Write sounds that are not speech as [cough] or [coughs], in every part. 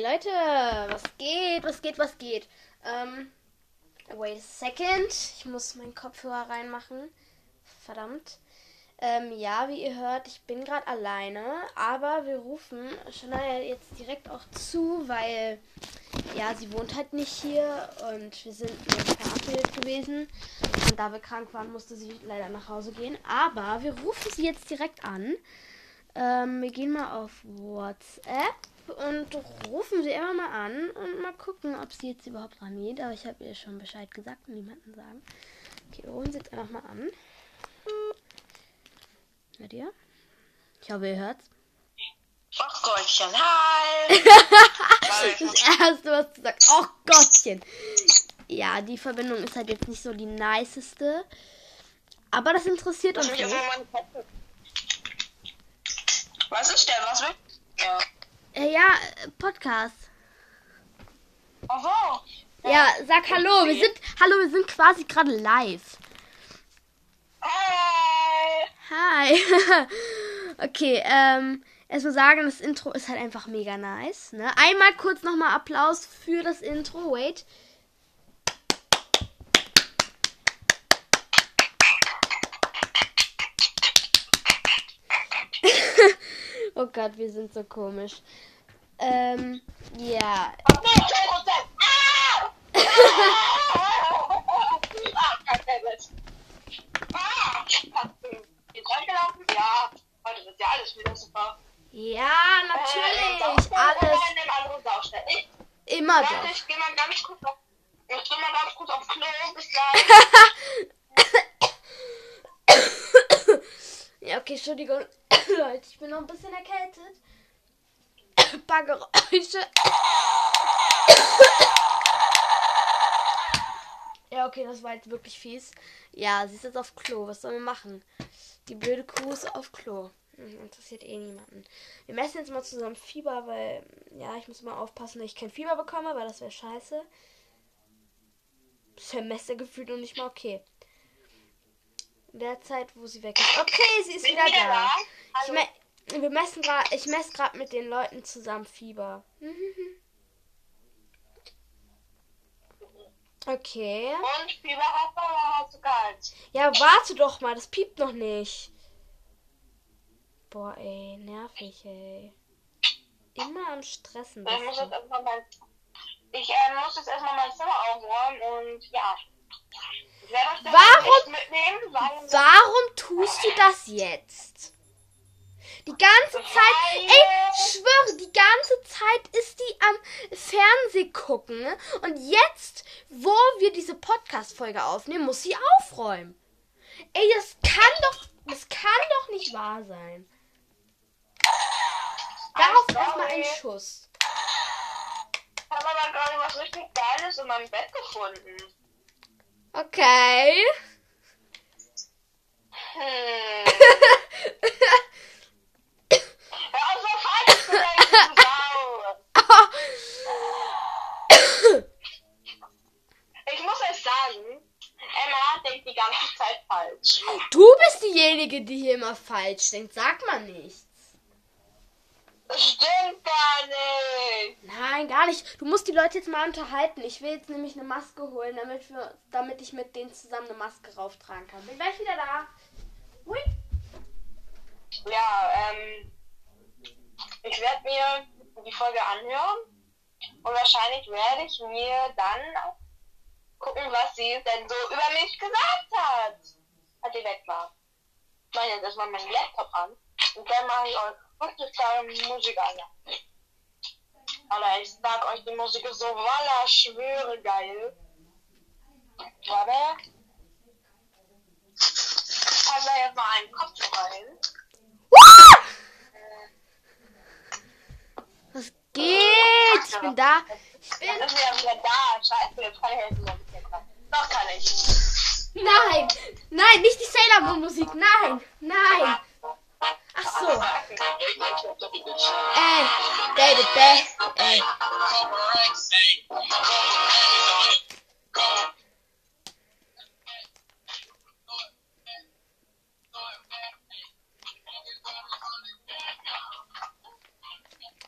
Leute, was geht, was geht, was geht? Ähm, wait a second. Ich muss meinen Kopfhörer reinmachen. Verdammt. Ähm, ja, wie ihr hört, ich bin gerade alleine, aber wir rufen Shania jetzt direkt auch zu, weil ja, sie wohnt halt nicht hier und wir sind verabredet gewesen. Und da wir krank waren, musste sie leider nach Hause gehen. Aber wir rufen sie jetzt direkt an. Ähm, wir gehen mal auf WhatsApp und rufen sie immer mal an und mal gucken, ob sie jetzt überhaupt rangeht. Aber ich habe ihr schon Bescheid gesagt und niemanden sagen. Okay, wir rufen sie jetzt einfach mal an. Hört ihr? Ich hoffe, ihr hört's. Ach Gottchen, [laughs] hi! das erste, was du sagst. Oh Gottchen. Ja, die Verbindung ist halt jetzt nicht so die niceste. Aber das interessiert uns nicht. Was ist der? Was will? Ja. Äh, ja, Podcast. Ach so. Ja, sag Hallo. Wir sind, hallo, wir sind quasi gerade live. Hi! Hi. [laughs] okay, ähm, erstmal sagen, das Intro ist halt einfach mega nice. Ne? Einmal kurz nochmal Applaus für das Intro. Wait. Oh Gott, wir sind so komisch. Ähm, ja. Ja, heute wird ja alles wieder super. Ja, natürlich. Äh, Alles. Ich, Immer warte, doch. ich geh mal ganz kurz auf, ich geh mal ganz kurz auf Klo. Bis gleich. [laughs] Ja, okay, Entschuldigung. [coughs] Leute, ich bin noch ein bisschen erkältet. Ein [coughs] paar Geräusche. [coughs] Ja, okay, das war jetzt wirklich fies. Ja, sie ist jetzt auf Klo. Was sollen wir machen? Die blöde Kuh ist auf Klo. Hm, Interessiert eh niemanden. Wir messen jetzt mal zusammen Fieber, weil, ja, ich muss mal aufpassen, dass ich kein Fieber bekomme, weil das wäre scheiße. Semester gefühlt und nicht mal okay. In der Zeit, wo sie weg ist. Okay, sie ist Bin wieder wieder da. da. Ich, me wir messen grad, ich messe gerade mit den Leuten zusammen Fieber. Okay. Und Fieber hast du oder hast du kalt? Ja, warte doch mal, das piept noch nicht. Boah, ey, nervig, ey. Immer am Stressen. Ich muss jetzt erstmal mein, ich äh, muss jetzt erstmal mein Zimmer aufräumen und ja. Warum- Warum tust du das jetzt? Die ganze Zeit, ey, ich schwöre, die ganze Zeit ist die am Fernseh gucken. ne? Und jetzt, wo wir diese Podcast-Folge aufnehmen, muss sie aufräumen. Ey, das kann doch, das kann doch nicht wahr sein. Darauf erstmal ein sorry. Schuss. Ich habe aber gerade was richtig Geiles in meinem Bett gefunden. Okay. Hm. Ich muss euch sagen, Emma denkt die ganze Zeit falsch. Du bist diejenige, die hier immer falsch denkt. Sag mal nichts. Das stimmt gar nicht. Nein, gar nicht. Du musst die Leute jetzt mal unterhalten. Ich will jetzt nämlich eine Maske holen, damit, wir, damit ich mit denen zusammen eine Maske rauftragen kann. Bin gleich wieder da. Hui. Ja, ähm, ich werde mir die Folge anhören und wahrscheinlich werde ich mir dann gucken, was sie denn so über mich gesagt hat, als sie weg war. Ich mache jetzt erstmal meinen Laptop an und dann mache ich euch geile Musik an. Alter, ich sag euch, die Musik ist so walla, schwöre geil. Warte. Ich pack da jetzt mal einen Kopf rein. Was geht? Ich bin da. Ich bin. Ist er wieder da. Scheiße, jetzt kann ich kommen. Doch kann ich. Nein! Nein, nicht die Sailor Moon Musik. Nein! Nein! so. Hey, baby, baby, hey.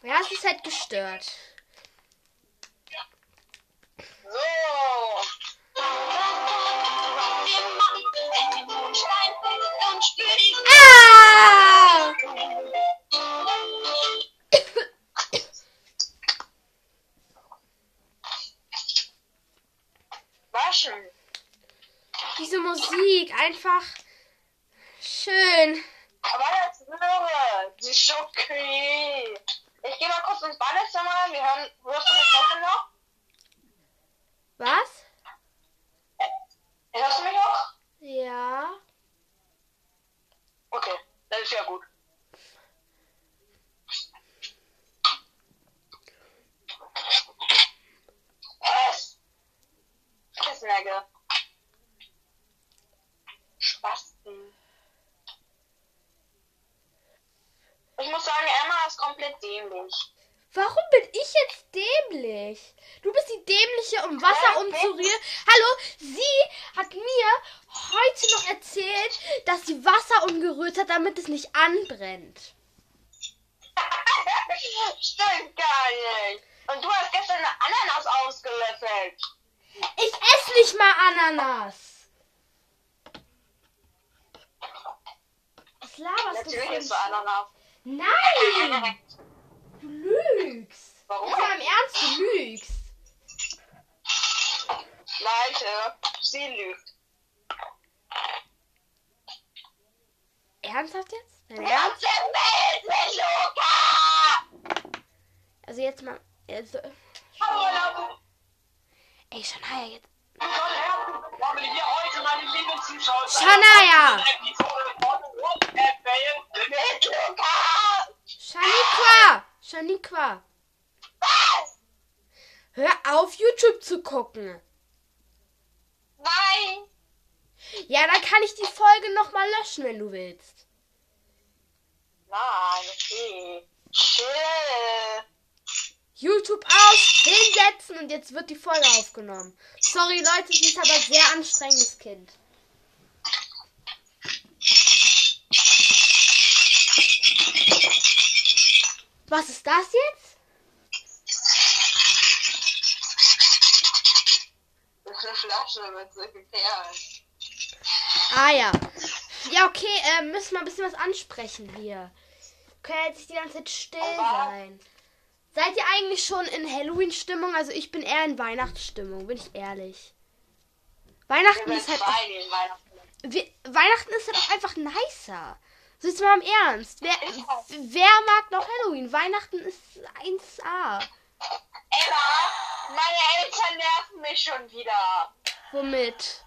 Ja, es ist halt gestört. So. Waschen. Diese Musik, einfach schön. Aber das irre. Die ist okay. Ich gehe mal kurz ins Badezimmer. Wir hören. Hörst du mich trotzdem noch? Was? Hörst du mich noch? Ja. Okay das ist ja gut. Es. Fressnägel. Spasten. Ich muss sagen, Emma ist komplett dämlich. Warum bin ich jetzt dämlich? Du bist die dämliche, um Wasser Ja, ich umzurühren. Hallo, sie hat mir heute noch erzählt, dass sie Wasser umgerührt nicht anbrennt. [laughs] Stimmt gar nicht. Und du hast gestern eine Ananas ausgelöffelt. Ich esse nicht mal Ananas. Was laberst du Natürlich ist du Ananas. Nein! Du lügst. Warum? Jetzt mal im Ernst, du lügst. Leute, sie lügt. Ernsthaft jetzt? Dein Ernst? mit Luca! Also jetzt mal. Also, ey, Shania, jetzt. Shania! Shaniqua! Shaniqua! Was? Hör auf, YouTube zu gucken. Nein! Ja, dann kann ich die Folge nochmal löschen, wenn du willst. Nein, okay. Chill. YouTube aus, hinsetzen und jetzt wird die Folge aufgenommen. Sorry, Leute, sie ist aber sehr anstrengendes Kind. Was ist das jetzt? Das ist eine Flasche mit solchen Perlen. Ah ja. Ja, okay, äh, müssen wir ein bisschen was ansprechen hier. Können jetzt nicht die ganze Zeit still Aber- sein. Seid ihr eigentlich schon in Halloween-Stimmung? Also ich bin eher in Weihnachtsstimmung, bin ich ehrlich. Weihnachten ist halt auch, Weihnachten. wir, Weihnachten ist halt auch einfach nicer. So jetzt mal im Ernst. Wer, wer mag noch Halloween? Weihnachten ist 1A. Emma, meine Eltern nerven mich schon wieder. Womit?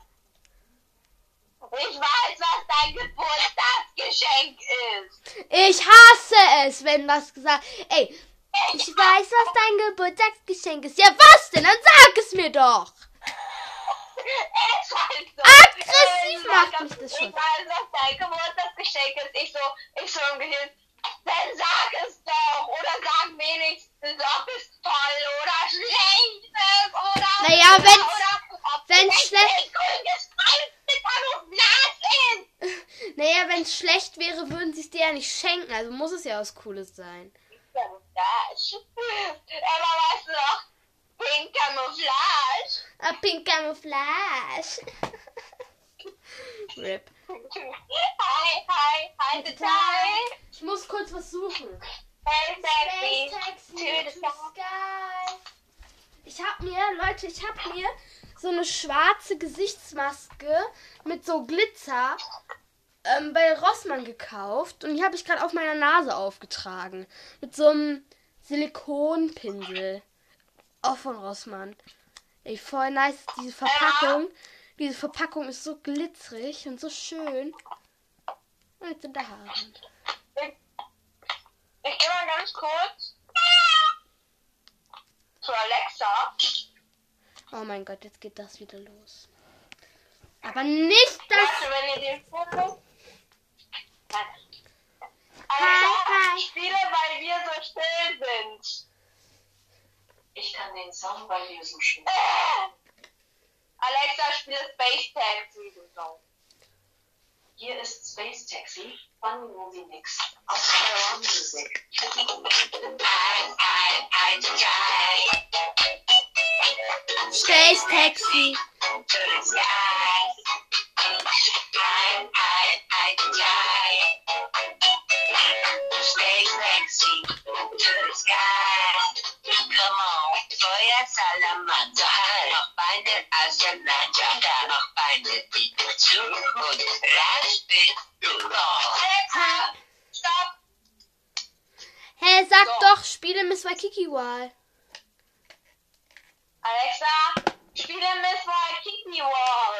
Ich weiß, was dein Geburtstagsgeschenk ist. Ich hasse es, wenn das gesagt. Ey, ich weiß, was dein Geburtstagsgeschenk ist. Ja, was denn? Dann sag es mir doch. Halt so. Aggressiv Ich macht mich das Ich schon. weiß, was dein Geburtstagsgeschenk ist. Ich so, ich so im Gehirn. Dann sag es doch. Oder sag wenigstens, ob es toll oder schlecht ist. Oder. Naja, wenn's es schlecht- Naja, wenn es schlecht wäre, würden sie es dir ja nicht schenken. Also muss es ja was Cooles sein. Camouflage. Aber weißt du noch? Pink Camouflage. A pink camouflage. [laughs] Rip. Hi, hi, hi, the time. Ich muss kurz was suchen. Hey, Space taxi To the sky. Ich hab mir, Leute, ich hab mir so eine schwarze Gesichtsmaske mit so Glitzer ähm, bei Rossmann gekauft und die habe ich gerade auf meiner Nase aufgetragen. Mit so einem Silikonpinsel. Auch von Rossmann. Ey, voll nice. Diese Verpackung. Diese Verpackung ist so glitzerig und so schön. Und jetzt sind da Haare. Ich, ich gehe mal ganz kurz zu Alexa. Oh mein Gott, jetzt geht das wieder los. Aber nicht das. Leute, wenn ihr den Foto... Hi, Alexa, hi. spiele, weil wir so still sind. Ich kann den Song, weil wir so schön. Äh. Alexa, spiele Space Taxi. Hier ist Space Taxi von Movie Mix aus Power Music. Space Taxi. Hey, sag so. doch, spiele Miss Waikiki Wall. Alexa, spiele Miss Waikiki Wall.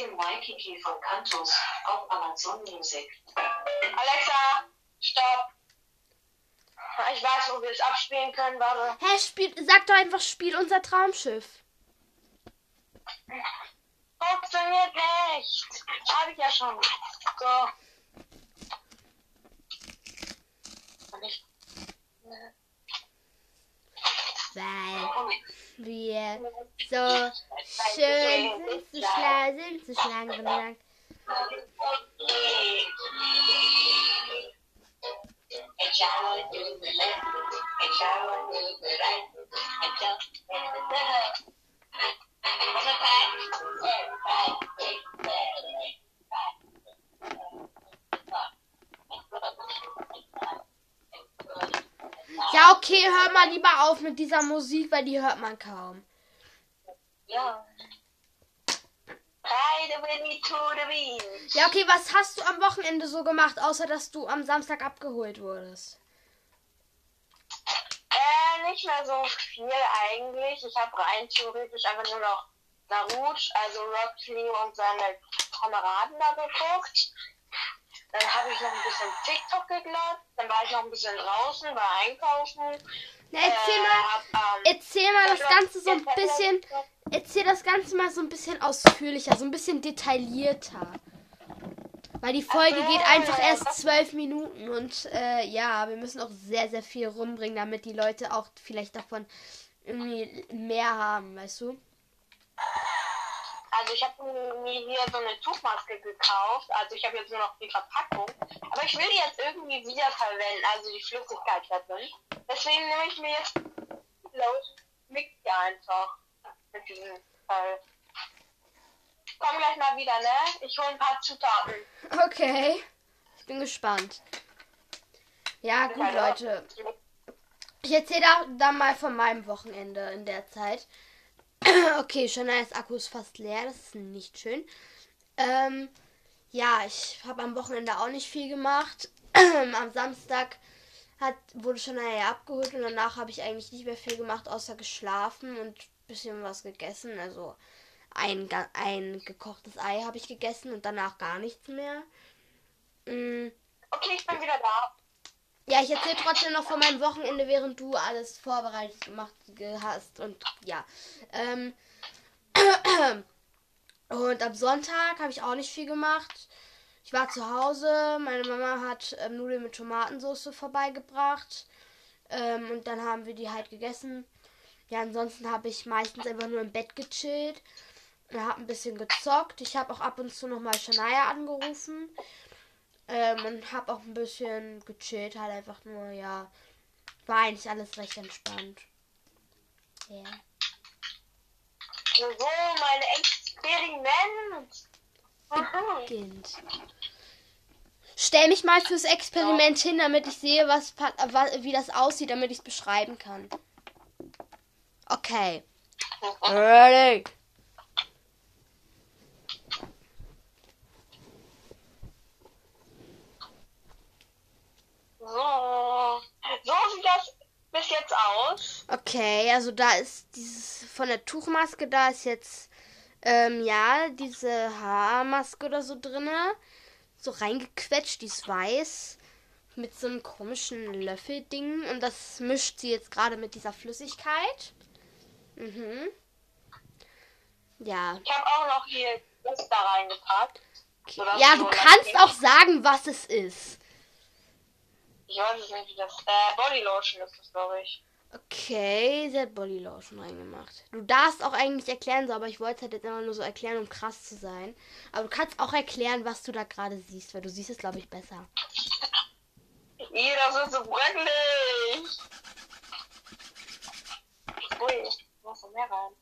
Messing Waikiki von Cantus auf Amazon Music. Alexa, stopp. Ich weiß, wo wir es abspielen können, warte. Hä, spiel, sag doch einfach, spiel unser Traumschiff. Funktioniert nicht. Habe ich ja schon. So. Und ich- Weil wir so schön sind zu schlagen, sind zu schlagen, wenn du sagst. Ja, okay, hör mal lieber auf mit dieser Musik, weil die hört man kaum. Ja. Ja, okay, was hast du am Wochenende so gemacht, außer dass du am Samstag abgeholt wurdest? Äh, nicht mehr so viel eigentlich. Ich habe rein theoretisch einfach nur noch Naruto, also Rock Lee und seine Kameraden da geguckt. Dann habe ich noch ein bisschen TikTok geglotzt. Dann war ich noch ein bisschen draußen, war einkaufen. Na, erzähl mal, hab, ähm, erzähl mal das Ganze so ein bisschen, erzähl das Ganze mal so ein bisschen ausführlicher, so ein bisschen detaillierter. Weil die Folge geht einfach erst zwölf Minuten und äh, ja, wir müssen auch sehr, sehr viel rumbringen, damit die Leute auch vielleicht davon irgendwie mehr haben, weißt du? Also ich habe mir hier so eine Tuchmaske gekauft. Also ich habe jetzt nur noch die Verpackung. Aber ich will die jetzt irgendwie wiederverwenden. Also die Flüssigkeit da drin. Deswegen nehme ich mir jetzt Lotion Mix hier einfach. Mit diesem Fall. Komm gleich mal wieder, ne? Ich hole ein paar Zutaten. Okay. Ich bin gespannt. Ja, gut, Leute. Ich erzähle da, dann mal von meinem Wochenende in der Zeit. [clears throat] okay, Shanias Akku ist fast leer. Das ist nicht schön. Ähm, ja, ich habe am Wochenende auch nicht viel gemacht. [clears throat] am Samstag hat, wurde Shania abgeholt und danach habe ich eigentlich nicht mehr viel gemacht, außer geschlafen und bisschen was gegessen. Also ein, ein gekochtes Ei habe ich gegessen und danach gar nichts mehr. Mm, Okay, ich bin wieder da. Ja, ich erzähle trotzdem noch von meinem Wochenende, während du alles vorbereitet gemacht ge- hast. Und ja. Ähm, [clears throat] und am Sonntag habe ich auch nicht viel gemacht. Ich war zu Hause. Meine Mama hat ähm, Nudeln mit Tomatensauce vorbeigebracht. Ähm, und dann haben wir die halt gegessen. Ja, ansonsten habe ich meistens einfach nur im Bett gechillt. Und habe ein bisschen gezockt. Ich habe auch ab und zu nochmal Shania angerufen. Ähm, und habe auch ein bisschen gechillt, halt einfach nur, ja. War eigentlich alles recht entspannt. Ja. So, mein Experiment. Mhm. Beginnt. Stell mich mal fürs Experiment hin, damit ich sehe, was, wie das aussieht, damit ich es beschreiben kann. Okay. Ready. So. So sieht das bis jetzt aus. Okay, also da ist dieses von der Tuchmaske, da ist jetzt ähm, ja diese Haarmaske oder so drinne, so reingequetscht, die ist weiß mit so einem komischen Löffelding und das mischt sie jetzt gerade mit dieser Flüssigkeit. Mhm. Ja. Ich habe auch noch hier das da reingepackt. Okay. Ja, du kannst auch sagen, was es ist. Ich weiß es nicht, wie das. Äh, Bodylotion ist das, glaube ich. Okay, sie hat Body Lotion reingemacht. Du darfst auch eigentlich erklären, so, aber ich wollte es halt jetzt immer nur so erklären, um krass zu sein. Aber du kannst auch erklären, was du da gerade siehst, weil du siehst es, glaube ich, besser. Ih, das ist so bröckelig. Ui, muss noch mehr rein.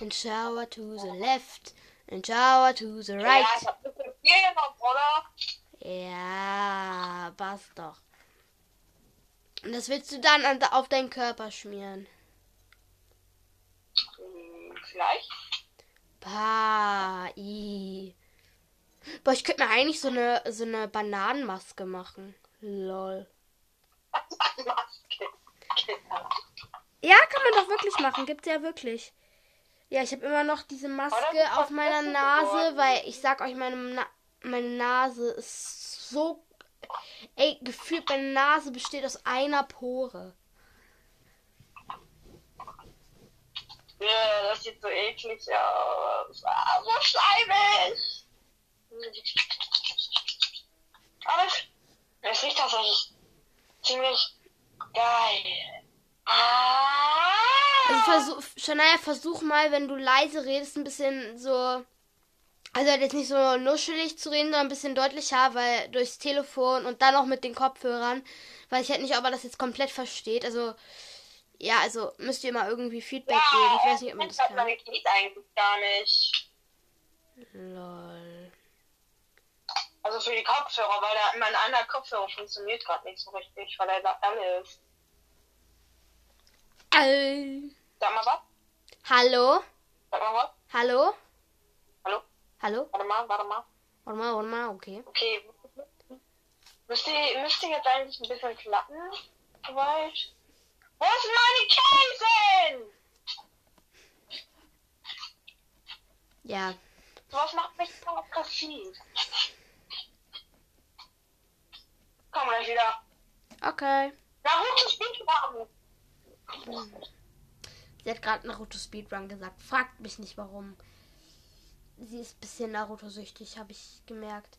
And shower to the left, and shower to the Ja, right. ich hab bisschen viel genommen, oder? Ja, passt doch. Und das willst du dann an, auf deinen Körper schmieren. Hm, vielleicht. Pa, i. Boah, ich könnte mir eigentlich so eine, so eine Bananenmaske machen. Lol. Maske. Genau. Ja, kann man doch wirklich machen. Gibt's ja wirklich. Ja, ich habe immer noch diese Maske auf meiner Nase, weil ich sag euch, meine, Na meine Nase ist so. Ey, gefühlt meine Nase besteht aus einer Pore. Ja, das sieht so eklig aus. Ah, so schleimig. Aber es, riecht tatsächlich ziemlich geil. Ah! Also versuch, Shania, versuch mal, wenn du leise redest, ein bisschen so. Also halt jetzt nicht so nuschelig zu reden, sondern ein bisschen deutlicher, weil durchs Telefon und dann auch mit den Kopfhörern, weil ich halt nicht, ob er das jetzt komplett versteht. Also, ja, also müsst ihr mal irgendwie Feedback geben. Ich weiß nicht, ob man das kann. Qualität eigentlich gar nicht. Lol. Also für die Kopfhörer, weil da mein anderer Kopfhörer funktioniert gerade nicht so richtig, weil er da alle ist. Äh. Sag mal was? Hallo? Sag mal was? Hallo? Hallo? Warte mal, warte mal. Warte mal, warte mal, okay. Okay. Müsste, müsste jetzt eigentlich ein bisschen klappen. Soweit. Wo sind meine Käsen? Ja. Sowas macht mich so aggressiv. Komm gleich wieder. Okay. Naruto Speedrun. Sie hat gerade Naruto Speedrun gesagt. Fragt mich nicht warum. Sie ist ein bisschen Naruto-süchtig, habe ich gemerkt.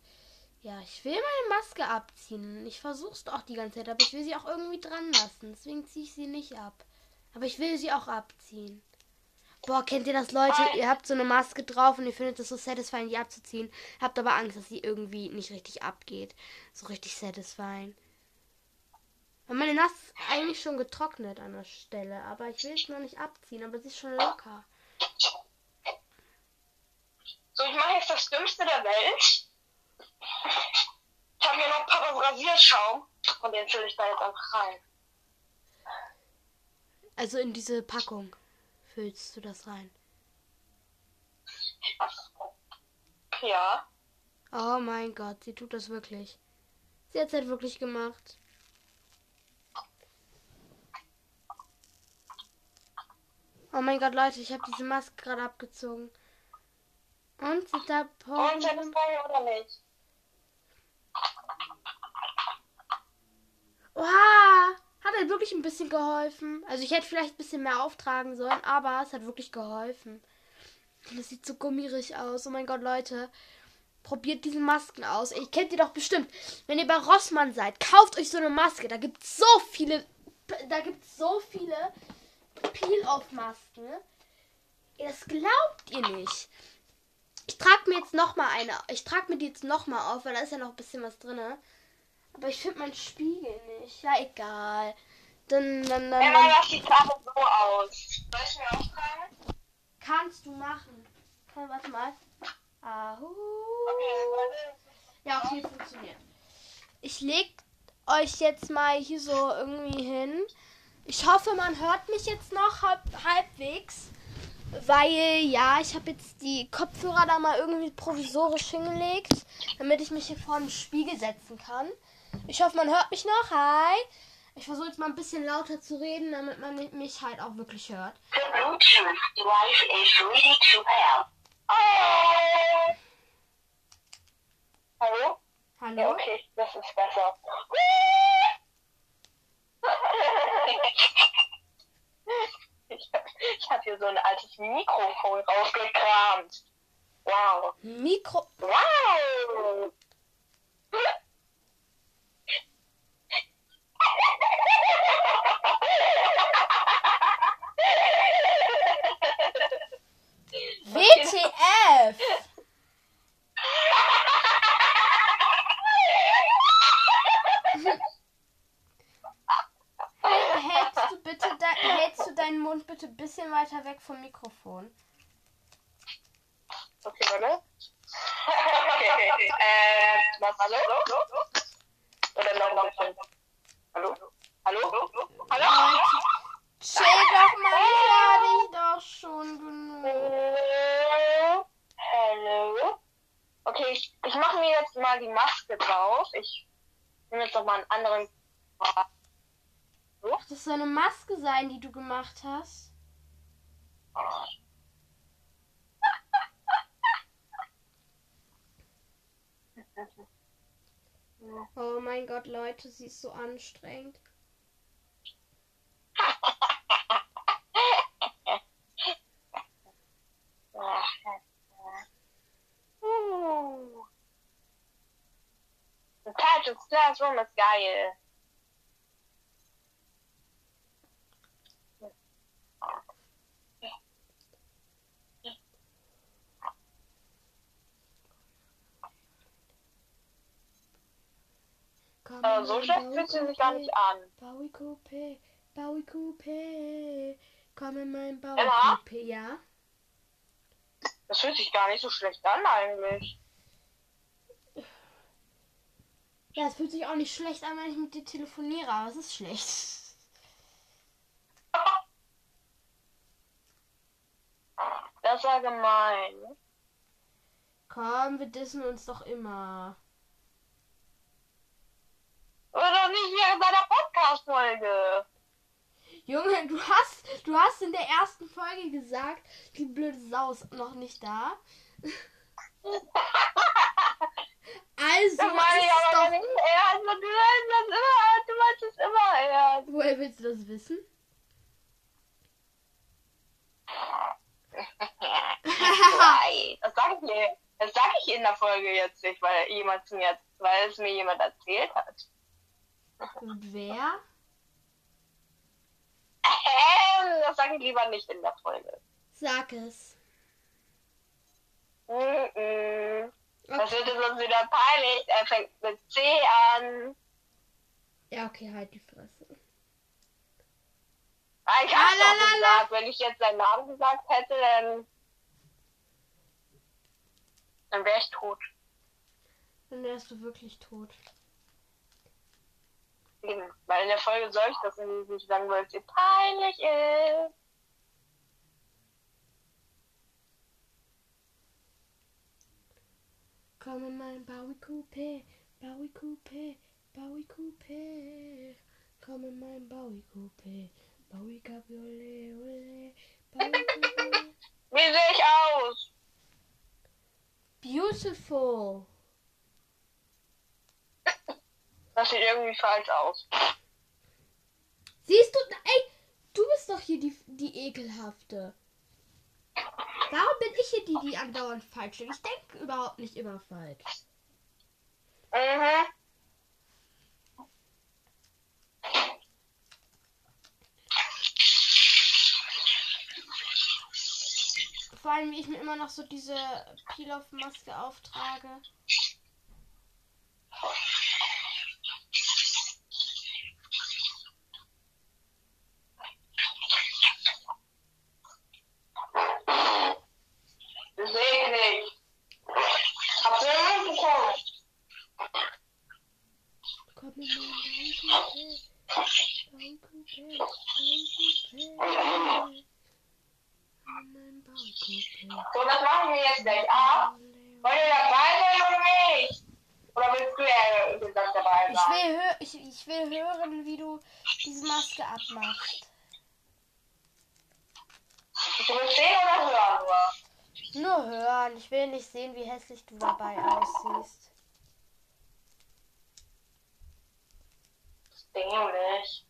Ja, ich will meine Maske abziehen. Ich versuch's auch die ganze Zeit, aber ich will sie auch irgendwie dran lassen. Deswegen ziehe ich sie nicht ab. Aber ich will sie auch abziehen. Boah, kennt ihr das, Leute? Ihr habt so eine Maske drauf und ihr findet es so satisfying, die abzuziehen. Habt aber Angst, dass sie irgendwie nicht richtig abgeht. So richtig satisfying. Weil meine Nase ist eigentlich schon getrocknet an der Stelle, aber ich will es noch nicht abziehen, aber sie ist schon locker. So, ich mache jetzt das Dümmste der Welt. Ich habe hier noch Papas Rasierschaum. Und den fülle ich da jetzt einfach rein. Also in diese Packung füllst du das rein. Ja. Oh mein Gott, sie tut das wirklich. Sie hat es halt wirklich gemacht. Oh mein Gott, Leute, ich habe diese Maske gerade abgezogen. Und sind da Und Poren seine drin? Frage oder nicht? Oha! Hat halt wirklich ein bisschen geholfen. Also ich hätte vielleicht ein bisschen mehr auftragen sollen, aber es hat wirklich geholfen. Das sieht so gummierig aus. Oh mein Gott, Leute. Probiert diese Masken aus. Ihr kennt die doch bestimmt. Wenn ihr bei Rossmann seid, kauft euch so eine Maske. Da gibt es so viele. Da gibt es so viele Peel-Off-Masken. Das glaubt ihr nicht. Ich trage mir jetzt noch mal eine. Ich trage mir die jetzt noch mal auf, weil da ist ja noch ein bisschen was drin. Aber ich finde meinen Spiegel nicht. Ja, egal. Dann, dann, dann, Emma, dann das sieht gerade so aus. Soll ich mir auftragen? kannst du machen. Kann, warte mal. Ahu. Okay, warte. Ja, okay, funktioniert. Ich leg euch jetzt mal hier so irgendwie hin. Ich hoffe, man hört mich jetzt noch halb, halbwegs. Weil, ja, ich habe jetzt die Kopfhörer da mal irgendwie provisorisch hingelegt, damit ich mich hier vor den Spiegel setzen kann. Ich hoffe, man hört mich noch. Hi. Ich versuche jetzt mal ein bisschen lauter zu reden, damit man mich halt auch wirklich hört. The Bluetooth device is ready to pair. Oh. Hallo? Hallo? Ja, okay, das ist besser. [laughs] Ich, habe hier so ein altes Mikrofon rausgekramt. Wow. Mikro. Wow. WTF! Bitte hältst du deinen Mund bitte ein bisschen weiter weg vom Mikrofon? Okay, warte. Okay, äh, was, hallo? Oder noch noch von- Hallo? Hallo? Hallo? Chill doch mal, ich hör dich doch schon genug. Hallo? Hallo? Okay, Okay, ich, ich mache mir jetzt mal die Maske drauf. Ich nehme jetzt noch mal einen anderen. Ach, das soll eine Maske sein, die du gemacht hast. [laughs] Oh mein Gott, Leute, sie ist so anstrengend. Uh. Patrick's Classroom ist geil. Aber so schlecht fühlt sie sich gar nicht an. Bowie Coupé, Bowie Coupé. Komm in mein Emma? Coupé, ja? Das fühlt sich gar nicht so schlecht an eigentlich. Ja, es fühlt sich auch nicht schlecht an, wenn ich mit dir telefoniere, aber es ist schlecht. [laughs] Das war gemein. Komm, wir dissen uns doch immer. Oder nicht während deiner Podcast-Folge. Junge, du hast, du hast in der ersten Folge gesagt, die blöde Sau ist noch nicht da. [laughs] Also Das meine ich aber doch. nicht ernst. Du meinst das immer, du meinst es immer ernst. Woher willst du das wissen? Nein, das sag ich mir. Das sag ich in der Folge jetzt nicht, weil jemand mir, weil es mir jemand erzählt hat. Und wer? Ähm, das sage ich lieber nicht in der Folge. Sag es. Mm-mm. Das Okay. wird uns wieder peinlich. Er fängt mit C an. Ja, okay, halt die Fresse. Ah, Ich hab's Ah, doch gesagt. Wenn ich jetzt seinen Namen gesagt hätte, dann, dann wäre ich tot. Dann wärst du wirklich tot. Eben. Weil in der Folge soll ich das nicht sagen, weil es ihr peinlich ist. Komm in mein Bowie Coupé, Bowie Coupé, Bowie Coupé. Komm in mein Bowie Coupé, Bowie Cabriolet, ole, Bowie Coupé. [laughs] Wie sehe ich aus? Beautiful. Das sieht irgendwie falsch aus. Siehst du, ey, du bist doch hier die, die ekelhafte. Warum bin ich hier die, die andauernd falsch steht? Ich denke überhaupt nicht immer falsch. Mhm. Vor allem, wie ich mir immer noch so diese Peel-Off-Maske auftrage. Das sehe ich nicht. Habt ihr einen bekommen? Komm in mein Baucoupé, Baucoupé, Baucoupé. Mein Baucoupé. So, das machen wir jetzt gleich ab. Wollt ihr dabei sein oder nicht? Oder willst du ja gesagt dabei Ich sein? will, hö ich, ich will hören, wie du abmachst. Du willst sehen oder hören nur? Nur hören. Ich will nicht sehen, wie hässlich du dabei aussiehst. Das Ding nicht.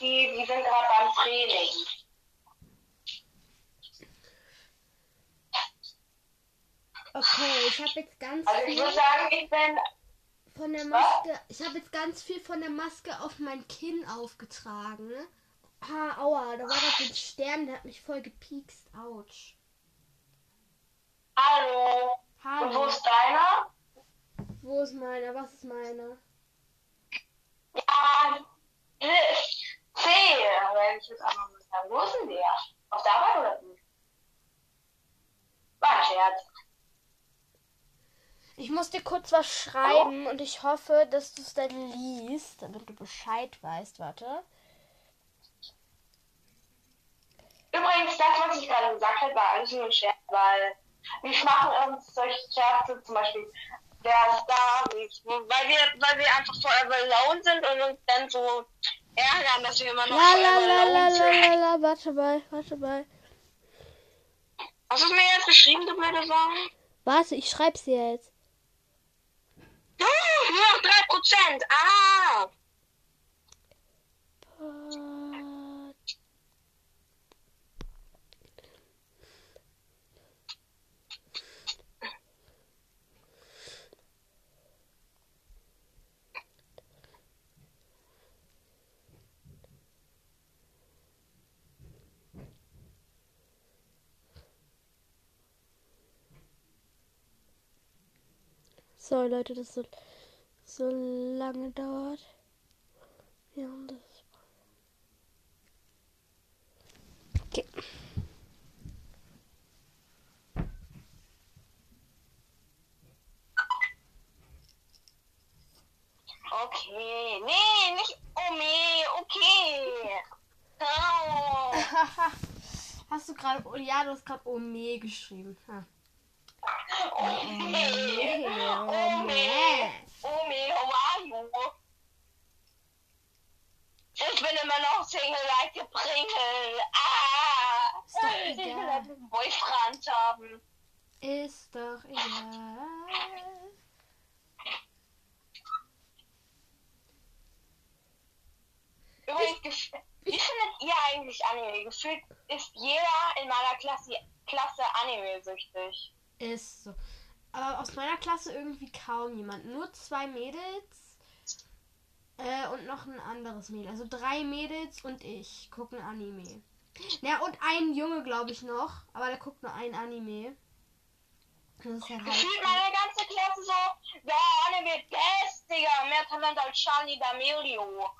Die, die sind gerade beim Training. Okay, ich habe jetzt ganz Also ich viel muss sagen, ich bin von der Maske. Ich habe jetzt ganz viel von der Maske auf mein Kinn aufgetragen. Ah, aua, da war doch ein Stern, der hat mich voll gepiekst. Autsch. Hallo. Und wo Hallo. ist deiner? Wo ist meiner? Was ist meiner? Ja, Wo ist denn der? Auf der Arbeit oder wie? War ein Scherz. Ich muss dir kurz was schreiben und ich hoffe, dass du es dann liest, damit du Bescheid weißt. Warte. Übrigens, das, was ich gerade gesagt habe, war alles nur ein Scherz, weil wir machen uns solche Scherze, zum Beispiel, ist da, wie- weil wir, weil wir einfach forever alone sind und uns dann so ärgern, dass wir immer noch La la la la la la la. Warte mal, warte mal. Hast du es mir jetzt geschrieben, du blöde Sau? Warte, ich schreib's dir jetzt. Hm, nur noch 3%. Ah! Sorry Leute, dass so, so lange dauert. Wir haben das. Okay. Okay. Nee, nicht oh nee, okay. Oh. [laughs] Hast du gerade. Ja, du hast gerade Ome geschrieben. Ha. Oh nee. Oh nee. Oh nee, how are you? Ich bin immer noch Single like a Pringel. Ah! Ist doch Ich will egal. einen Boyfriend haben. Ist doch egal. Übrigens, wie findet ihr eigentlich Anime? Gefühlt ist jeder in meiner Klasse, Klasse Anime-süchtig. Ist so. Aber aus meiner Klasse irgendwie kaum jemand. Nur zwei Mädels äh, und noch ein anderes Mädel. Also drei Mädels und ich gucken Anime. Ja, und ein Junge, glaube ich, noch. Aber der guckt nur ein Anime. Das ist ja halt. meine ganze Klasse so, ja, Anime best, Digga, mehr Talent als Charlie D'Amelio.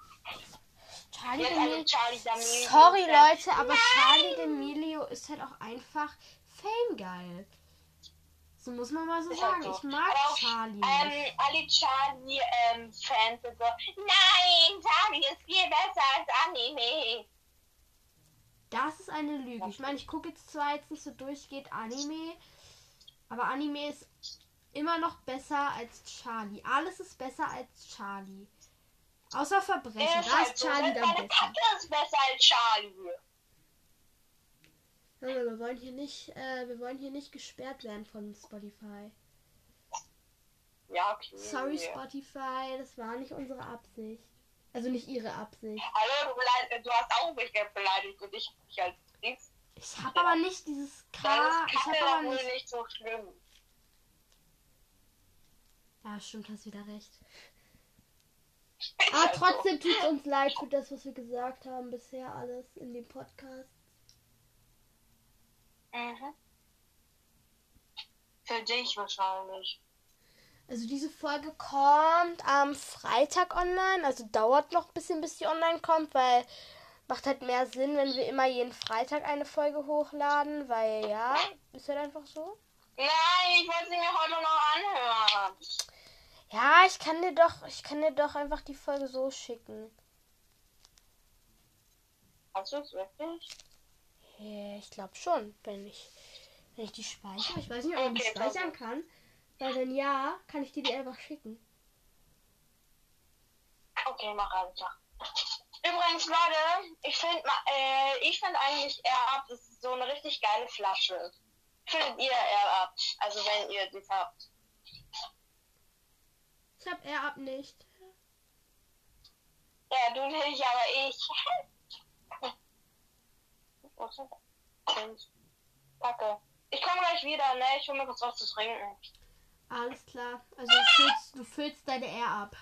Charlie also D'Amelio. Sorry. Leute, aber Nein! Charlie D'Amelio ist halt auch einfach Fame-geil. So muss man mal so Ist halt sagen. so. Ich mag Aber auch, Charlie. Ähm, alle Charlie-Fans sind so, nein, Charlie ist viel besser als Anime. Das ist eine Lüge. Ich meine, ich gucke jetzt zwar jetzt nicht so durchgeht Anime, aber Anime ist immer noch besser als Charlie. Alles ist besser als Charlie. Außer Verbrechen. Ist Da ist Charlie dann besser. Kacke ist besser als Charlie. Junge, wir wollen hier nicht, äh, wir wollen hier nicht gesperrt werden von Spotify. Ja, okay. Sorry Spotify, das war nicht unsere Absicht. Also nicht ihre Absicht. Hallo, du, du hast auch mich beleidigt und ich dich als Dings. Ich habe aber nicht dieses K. Ich habe aber nicht. nicht so schlimm. Ja, stimmt, hast wieder recht. Aber [laughs] so. trotzdem tut es uns leid für das, was wir gesagt haben bisher alles in dem Podcast. Mhm. Für dich wahrscheinlich. Also diese Folge kommt am Freitag online, also dauert noch ein bisschen, bis die online kommt, weil macht halt mehr Sinn, wenn wir immer jeden Freitag eine Folge hochladen, weil ja, ist halt einfach so. Nein, ich wollte sie mir heute noch anhören. Ja, ich kann dir doch, ich kann dir doch einfach die Folge so schicken. Hast du es wirklich? Ja, ich glaube schon, wenn ich, wenn ich die speichere. Ich weiß nicht, ob man die speichern kann. Weil wenn ja, kann ich dir die einfach schicken. Okay, mach einfach. Übrigens, Leute, ich finde äh, ich find eigentlich Air ist so eine richtig geile Flasche. Findet ihr Air? Also wenn ihr die habt. Ich habe Air ab nicht. Ja, du nicht, aber ich. [laughs] Kacke. Ich komme gleich wieder, ne? Ich hol mir kurz was zu trinken. Alles klar. Also du füllst, du füllst deine Air ab.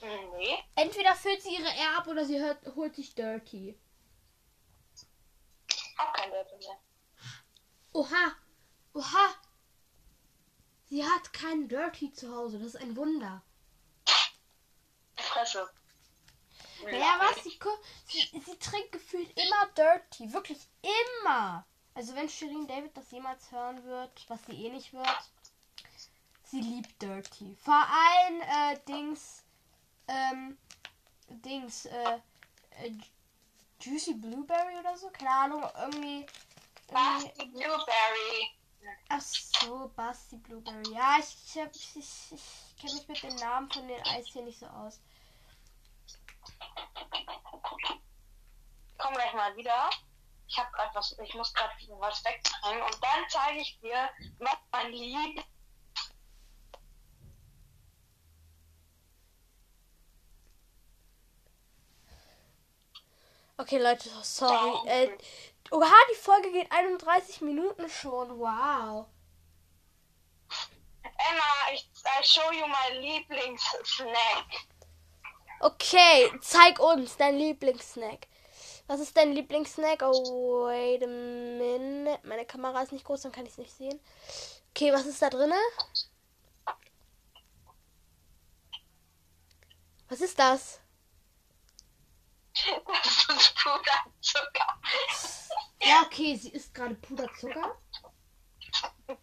Nee. Entweder füllt sie ihre Air ab oder sie hört, holt sich Dirty. Hab kein Dörte mehr. Oha! Oha! Sie hat keinen Dirty zu Hause. Das ist ein Wunder. Fresse. Naja, was? Sie, sie, sie trinkt gefühlt immer Dirty. Wirklich immer. Also wenn Shirin David das jemals hören wird, was sie eh nicht wird, sie liebt Dirty. Vor allem äh, Dings, ähm, Dings, äh, äh, Juicy Blueberry oder so, keine Ahnung, irgendwie. Die Blueberry. ach so, Basti Blueberry. Ja, ich, ich, ich, ich, ich kenne mich mit den Namen von den Eis hier nicht so aus. Komm gleich mal wieder. Ich habe gerade was, ich muss gerade was wegbringen und dann zeige ich dir, was mein Lieb. Okay, Leute, sorry. Äh, oha, die Folge geht 31 Minuten schon. Wow. Emma, ich I show you my Lieblingssnack. Okay, zeig uns dein Lieblingssnack. Was ist dein Lieblingssnack? Oh, wait a minute. Meine Kamera ist nicht groß, dann kann ich es nicht sehen. Okay, was ist da drinne? Was ist das? [laughs] Das ist Puderzucker. Ja, okay, sie isst gerade Puderzucker. Das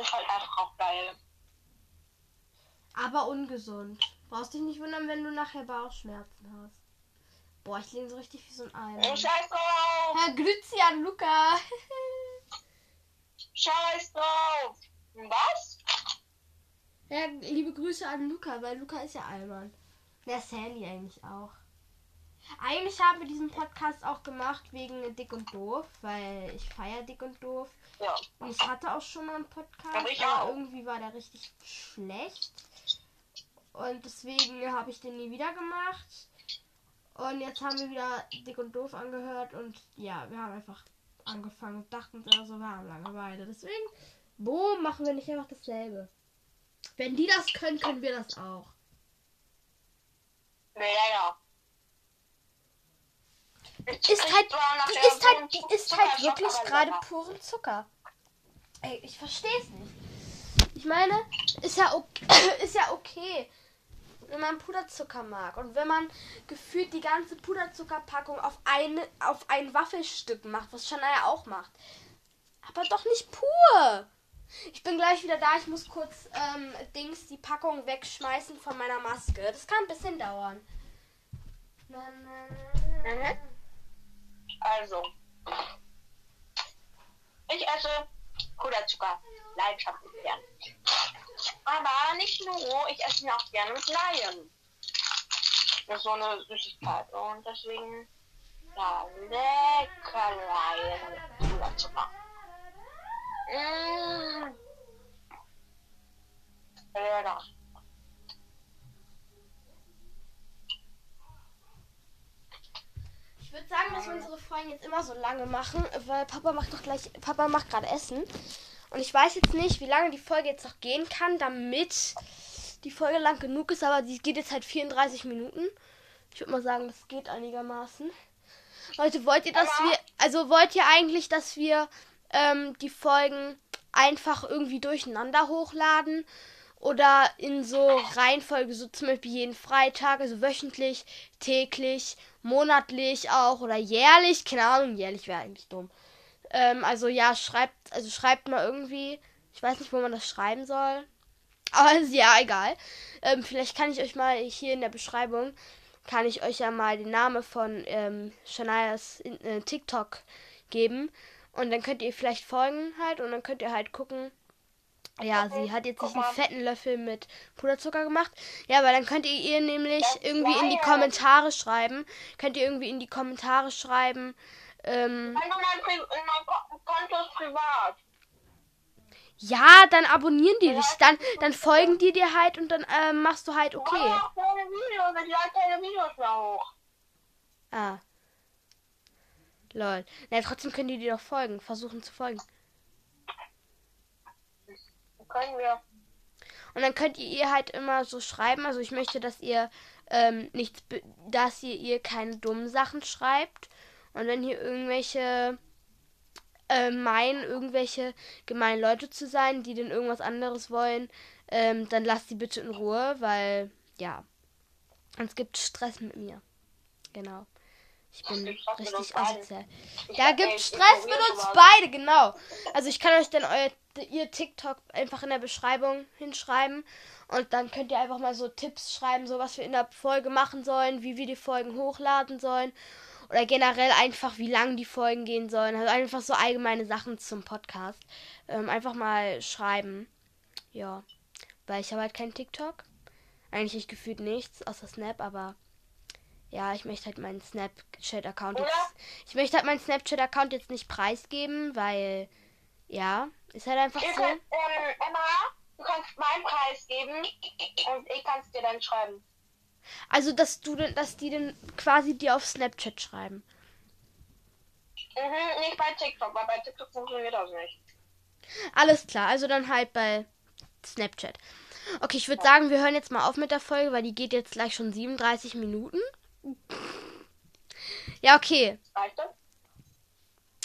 ist halt einfach auch geil. Aber ungesund. Brauchst dich nicht wundern, wenn du nachher Bauchschmerzen hast. Boah, ich lehne so richtig wie so ein Ei. Scheiß drauf! Herr Grüzian Luca. [laughs] Scheiß drauf! Was? Ja, liebe Grüße an Luca, weil Luca ist ja Allmann. Der Sandy eigentlich auch. Eigentlich haben wir diesen Podcast auch gemacht wegen Dick und Doof, weil ich feiere Dick und Doof. Ja. Und ich hatte auch schon mal einen Podcast, Aber aber irgendwie war der richtig schlecht. Und deswegen habe ich den nie wieder gemacht. Und jetzt haben wir wieder Dick und Doof angehört und ja, wir haben einfach angefangen und dachten uns also, wir haben Langeweile. Deswegen, boom, machen wir nicht einfach dasselbe. Wenn die das können, können wir das auch. Ja, ja. Ich Ist halt, die ist so halt, die ist halt wirklich gerade puren Zucker. Ey, ich verstehe es nicht. Ich meine, ist ja okay, [coughs] ist ja okay, wenn man Puderzucker mag und wenn man gefühlt die ganze Puderzuckerpackung auf eine auf ein Waffelstück macht, was Shania auch macht. Aber doch nicht pur. Ich bin gleich wieder da. Ich muss kurz ähm, Dings die Packung wegschmeißen von meiner Maske. Das kann ein bisschen dauern. Mhm. Also. Ich esse Puderzucker. Leidenschaftlich gern. Aber nicht nur, ich esse ihn auch gerne mit Laien. Das ist so eine Süßigkeit. Und deswegen, ja, lecker Laien mit Puderzucker. Mmh. Lecker. Ich würde sagen, dass wir unsere Folgen jetzt immer so lange machen, weil Papa macht doch gleich, Papa macht gerade Essen. Und ich weiß jetzt nicht, wie lange die Folge jetzt noch gehen kann, damit die Folge lang genug ist, aber die geht jetzt halt 34 Minuten. Ich würde mal sagen, das geht einigermaßen. Leute, wollt ihr, dass wir, also wollt ihr eigentlich, dass wir ähm, die Folgen einfach irgendwie durcheinander hochladen? Oder in so Reihenfolge, so zum Beispiel jeden Freitag, also wöchentlich, täglich, monatlich auch oder jährlich. Keine Ahnung, jährlich wäre eigentlich dumm. Ähm, also ja, schreibt, also schreibt mal irgendwie. Ich weiß nicht, wo man das schreiben soll. Aber ist [laughs] ja egal. Ähm, vielleicht kann ich euch mal hier in der Beschreibung, kann ich euch ja mal den Namen von ähm, Shanias in, äh, TikTok geben. Und dann könnt ihr vielleicht folgen halt und dann könnt ihr halt gucken. Ja, sie hat jetzt nicht einen fetten Löffel mit Puderzucker gemacht. Ja, aber dann könnt ihr ihr nämlich Das irgendwie in die Kommentare schreiben. Könnt ihr irgendwie in die Kommentare schreiben. Ähm, mein, Pri mein Ko- Konto ist privat. ja, dann abonnieren die dich. Dann, dann folgen die dir halt und dann ähm, machst du halt okay. Keine Videos, ich lade keine Videos mehr hoch. Ah. Lol. Na, trotzdem können die dir doch folgen. Versuchen zu folgen. Können wir. Und dann könnt ihr ihr halt immer so schreiben. Also ich möchte, dass ihr ähm, nichts, dass ihr ihr keine dummen Sachen schreibt. Und wenn hier irgendwelche äh, meinen, irgendwelche gemeinen Leute zu sein, die denn irgendwas anderes wollen, ähm, dann lasst sie bitte in Ruhe, weil ja. Es gibt Stress mit mir. Genau. Ich bin richtig asozial. Da gibt Stress mit uns beide, genau. Also ich kann euch dann euer, ihr TikTok einfach in der Beschreibung hinschreiben. Und dann könnt ihr einfach mal so Tipps schreiben, so was wir in der Folge machen sollen, wie wir die Folgen hochladen sollen. Oder generell einfach, wie lang die Folgen gehen sollen. Also einfach so allgemeine Sachen zum Podcast. Ähm, einfach mal schreiben. Ja. Weil ich habe halt kein TikTok. Eigentlich gefühlt nichts, außer Snap, aber ja, ich möchte halt meinen Snapchat-Account jetzt. Ich möchte halt meinen Snapchat-Account jetzt nicht preisgeben, weil ja, ist halt einfach Ihr so. könnt, ähm, Emma, du kannst meinen Preis geben und ich kann es dir dann schreiben. Also, dass du denn, dass die dann quasi dir auf Snapchat schreiben. Mhm, nicht bei TikTok, weil bei TikTok funktioniert das nicht. Alles klar, also dann halt bei Snapchat. Okay, ich würde sagen, wir hören jetzt mal auf mit der Folge, weil die geht jetzt gleich schon 37 Minuten. Ja, okay. Reicht das?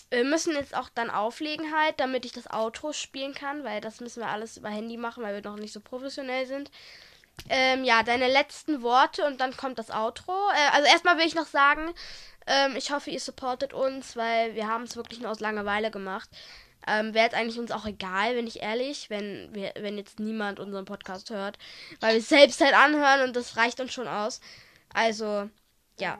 Wir müssen jetzt auch dann auflegen halt, damit ich das Outro spielen kann, weil das müssen wir alles über Handy machen, weil wir noch nicht so professionell sind. Ähm, ja, deine letzten Worte und dann kommt das Outro. Äh, also erstmal will ich noch sagen, ähm, ich hoffe, ihr supportet uns, weil wir haben es wirklich nur aus Langeweile gemacht. Ähm, Wäre jetzt eigentlich uns auch egal, wenn ich ehrlich, wenn wir, wenn jetzt niemand unseren Podcast hört, weil wir es selbst halt anhören und das reicht uns schon aus. Also, ja.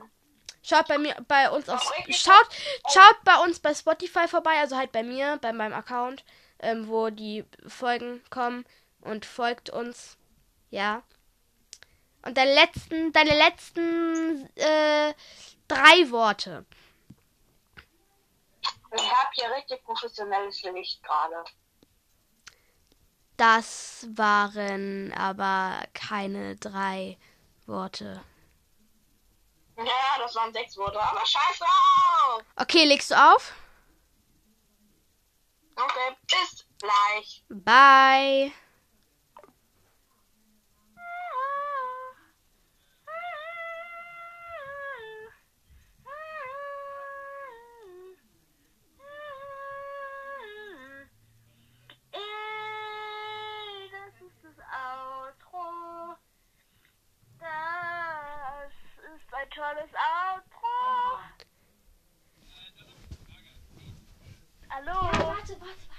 Schaut bei mir, bei uns auf, schaut, schaut bei uns bei Spotify vorbei, also halt bei mir, bei meinem Account, ähm, wo die Folgen kommen und folgt uns, ja. Und deine letzten, deine letzten äh, drei Worte. Ich habe hier richtig professionelles Licht gerade. Das waren aber keine drei Worte. Ja, das waren sechs Worte, aber scheiß drauf! Okay, legst du auf? Okay, bis gleich. Bye. Tolles Outro. Hallo. warte, warte, warte.